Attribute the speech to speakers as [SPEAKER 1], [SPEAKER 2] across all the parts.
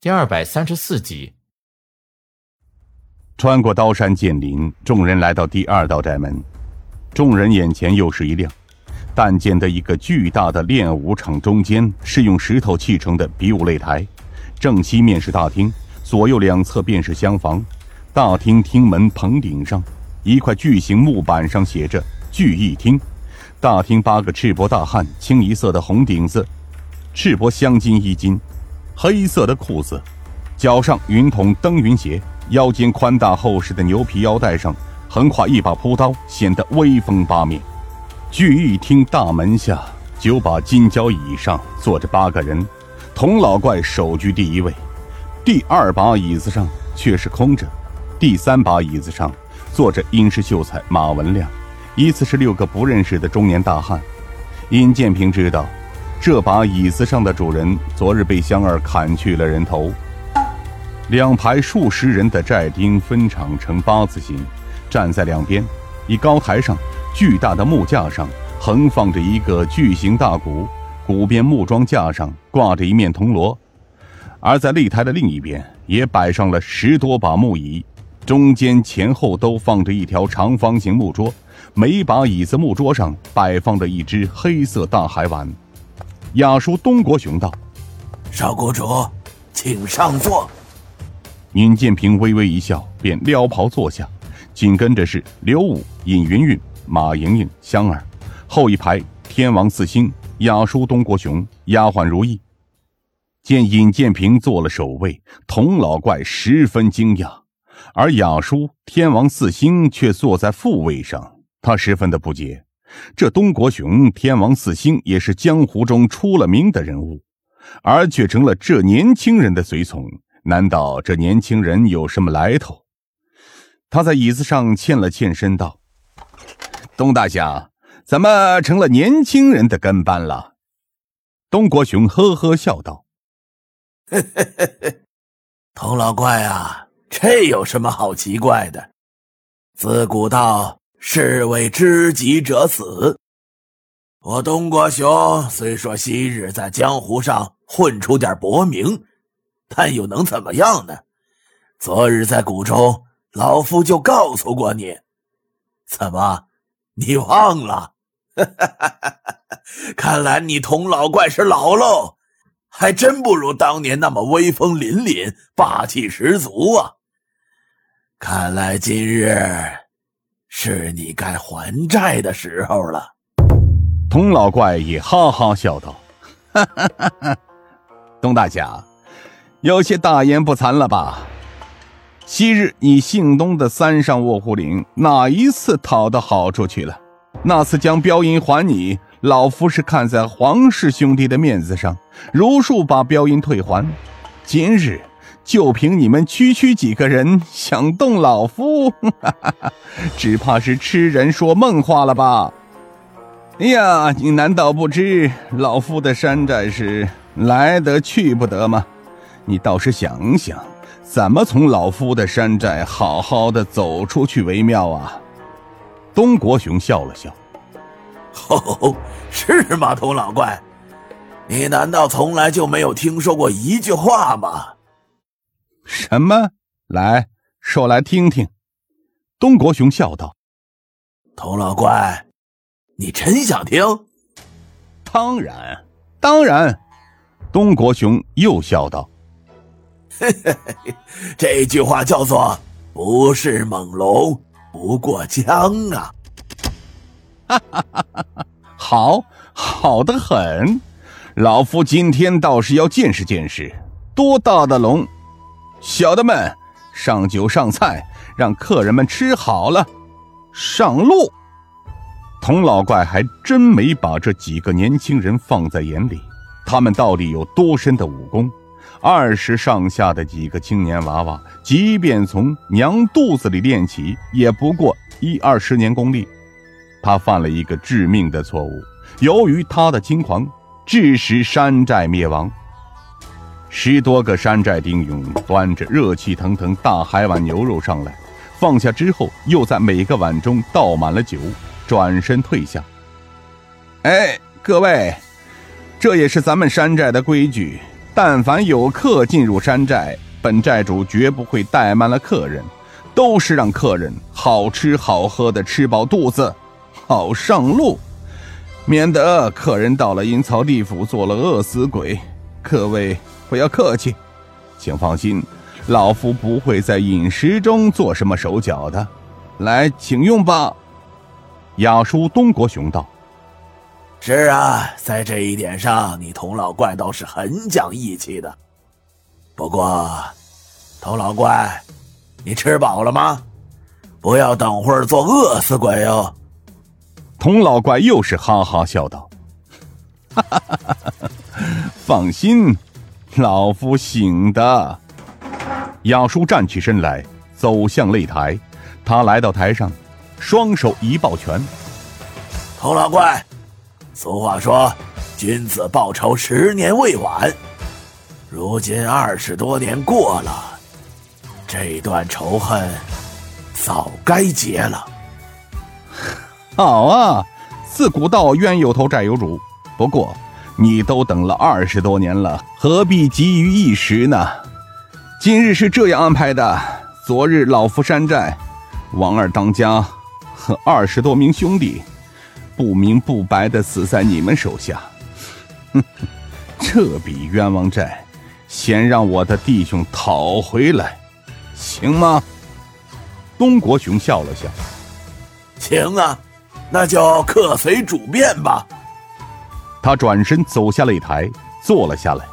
[SPEAKER 1] 第二百三十四集。
[SPEAKER 2] 穿过刀山剑林，众人来到第二道寨门。众人眼前又是一亮，但见得一个巨大的练武场，中间是用石头砌成的比武擂台，正西面是大厅，左右两侧便是厢房。大厅厅门棚顶上，一块巨型木板上写着“聚义厅”。大厅八个赤膊大汉，清一色的红顶子，赤膊镶金衣襟，黑色的裤子，脚上云筒登云鞋，腰间宽大厚实的牛皮腰带上横挎一把朴刀，显得威风八面。聚义厅大门下九把金交椅上坐着八个人，童老怪首居第一位，第二把椅子上却是空着，第三把椅子上坐着殷实秀才马文亮。依次是六个不认识的中年大汉，尹建平知道，这把椅子上的主人昨日被香儿砍去了人头。两排数十人的寨丁分场成八字形，站在两边。一高台上，巨大的木架上横放着一个巨型大鼓，鼓边木桩架上挂着一面铜锣，而在擂台的另一边也摆上了十多把木椅，中间前后都放着一条长方形木桌。每把椅子木桌上摆放着一只黑色大海碗。亚叔东国雄道：“
[SPEAKER 3] 少谷主，请上座。”
[SPEAKER 2] 尹建平微微一笑，便撩袍坐下。紧跟着是刘武、尹云云、马莹莹、香儿。后一排天王四星、雅叔东国雄、丫鬟如意。见尹建平坐了首位，童老怪十分惊讶，而雅叔、天王四星却坐在副位上。他十分的不解，这东国雄天王四星也是江湖中出了名的人物，而却成了这年轻人的随从。难道这年轻人有什么来头？他在椅子上欠了欠身，道：“东大侠，怎么成了年轻人的跟班了？”东国雄呵呵笑道：“，
[SPEAKER 3] 童老怪啊，这有什么好奇怪的？自古道。”是为知己者死。我东国雄虽说昔日在江湖上混出点薄名，但又能怎么样呢？昨日在谷中，老夫就告诉过你，怎么，你忘了？看来你童老怪是老喽，还真不如当年那么威风凛凛、霸气十足啊！看来今日。是你该还债的时候了。
[SPEAKER 2] 童老怪也哈哈笑道：“哈哈哈哈东大侠，有些大言不惭了吧？昔日你姓东的三上卧虎岭，哪一次讨到好处去了？那次将镖银还你，老夫是看在黄氏兄弟的面子上，如数把镖银退还。今日……”就凭你们区区几个人想动老夫，只怕是痴人说梦话了吧？哎呀，你难道不知老夫的山寨是来得去不得吗？你倒是想想，怎么从老夫的山寨好好的走出去为妙啊？东国雄笑了笑：“
[SPEAKER 3] 哦，是吗，童老怪？你难道从来就没有听说过一句话吗？”
[SPEAKER 2] 什么？来说来听听。东国雄笑道：“
[SPEAKER 3] 童老怪，你真想听？
[SPEAKER 2] 当然，当然。”东国雄又笑道：“
[SPEAKER 3] 嘿嘿嘿，这句话叫做‘不是猛龙不过江’啊！”
[SPEAKER 2] 哈哈哈哈哈！好，好的很。老夫今天倒是要见识见识，多大的龙！小的们，上酒上菜，让客人们吃好了，上路。童老怪还真没把这几个年轻人放在眼里，他们到底有多深的武功？二十上下的几个青年娃娃，即便从娘肚子里练起，也不过一二十年功力。他犯了一个致命的错误，由于他的轻狂，致使山寨灭亡。十多个山寨丁勇端着热气腾腾大海碗牛肉上来，放下之后，又在每个碗中倒满了酒，转身退下。哎，各位，这也是咱们山寨的规矩，但凡有客进入山寨，本寨主绝不会怠慢了客人，都是让客人好吃好喝的吃饱肚子，好上路，免得客人到了阴曹地府做了饿死鬼。各位不要客气，请放心，老夫不会在饮食中做什么手脚的。来，请用吧。雅叔东国雄道：“
[SPEAKER 3] 是啊，在这一点上，你童老怪倒是很讲义气的。不过，童老怪，你吃饱了吗？不要等会儿做饿死鬼哦。”
[SPEAKER 2] 童老怪又是哈哈笑道：“哈哈哈哈哈！放心，老夫醒的。”雅叔站起身来，走向擂台。他来到台上。双手一抱拳，
[SPEAKER 3] 童老怪，俗话说，君子报仇，十年未晚。如今二十多年过了，这段仇恨早该结了。
[SPEAKER 2] 好啊，自古道冤有头债有主。不过你都等了二十多年了，何必急于一时呢？今日是这样安排的：昨日老夫山寨，王二当家。和二十多名兄弟，不明不白的死在你们手下，哼，这笔冤枉债，先让我的弟兄讨回来，行吗？东国雄笑了笑，
[SPEAKER 3] 行啊，那就客随主便吧。
[SPEAKER 2] 他转身走下擂台，坐了下来。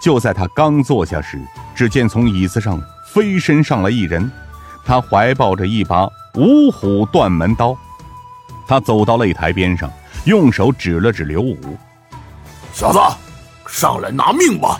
[SPEAKER 2] 就在他刚坐下时，只见从椅子上飞身上来一人，他怀抱着一把。五虎断门刀，他走到擂台边上，用手指了指刘武：“
[SPEAKER 3] 小子，上来拿命吧！”